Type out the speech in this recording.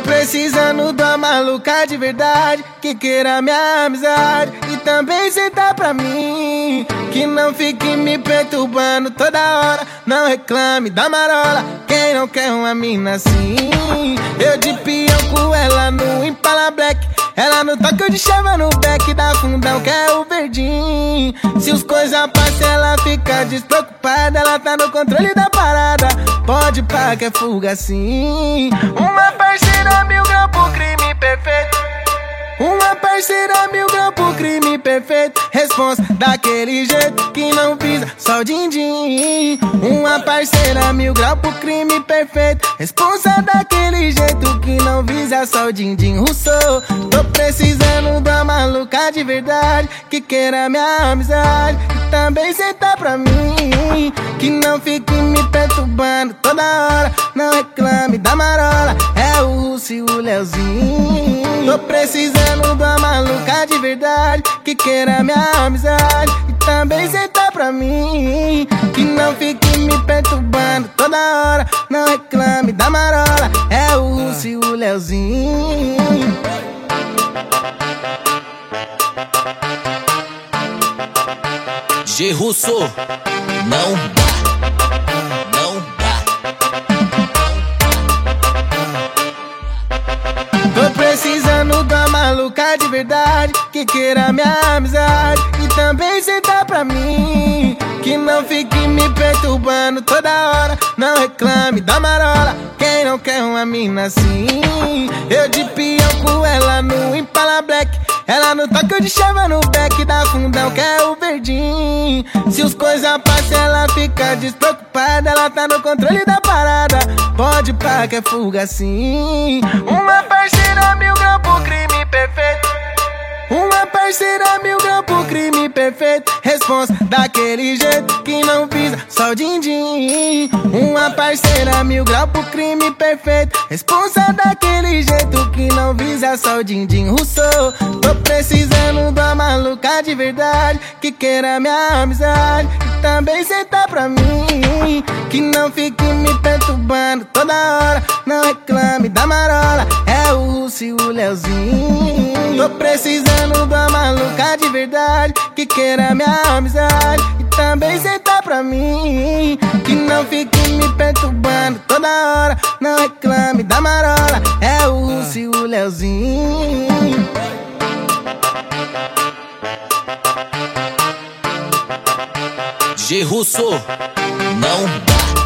precisando da maluca de verdade Que queira minha amizade. E também sentar pra mim Que não fique me perturbando toda hora. Não reclame da marola Quem não quer uma mina assim? Eu de peão com ela no Impala Black. Ela no toque de chama no back da fundão que é o verdinho. Se os coisas passam ela fica despreocupada. Ela tá no controle da parada. Pode pá que é fuga assim. Uma parceira mil graus pro crime perfeito. Responsa daquele jeito que não pisa. Só o din-din. Uma parceira mil graus pro crime perfeito. Responsa daquele jeito que não visa. Só o din-din Rousseau. Tô precisando da maluca de verdade Que queira minha amizade. E também sentar pra mim Que não fique me perturbando toda hora. Não reclame da marola É o Leozinho. Tô precisando da maluca de verdade Que queira minha amizade. E também sentar pra mim Que não fique me perturbando toda hora. Não reclame da marola É o Russo e o Leozinho. G Russo, não verdade Que queira minha amizade. E também sentar pra mim Que não fique me perturbando toda hora. Não reclame da marola Quem não quer uma mina assim? Eu de peão com ela no Impala Black. Ela no toque de chama no back da fundão que é o verdinho. Se os coisas passam ela fica despreocupada. Ela tá no controle da parada. Pode pá que é fuga assim. Uma parceira mil graus pro crime perfeito parceira mil graus pro crime perfeito. Responsa daquele jeito que não pisa só o din-din. Uma parceira mil graus pro crime perfeito. Responsa daquele jeito que não visa só o din-din Rousseau. Tô precisando da maluca de verdade Que queira minha amizade. E também sentar pra mim Que não fique me perturbando toda hora. Não reclame da marola É o Russo e o Leozinho Tô precisando da maluca de verdade Que queira minha amizade. E também sentar pra mim Que não fique me perturbando toda hora. Não reclame da marola É o Russo e o Leozinho. G Russo, não dá.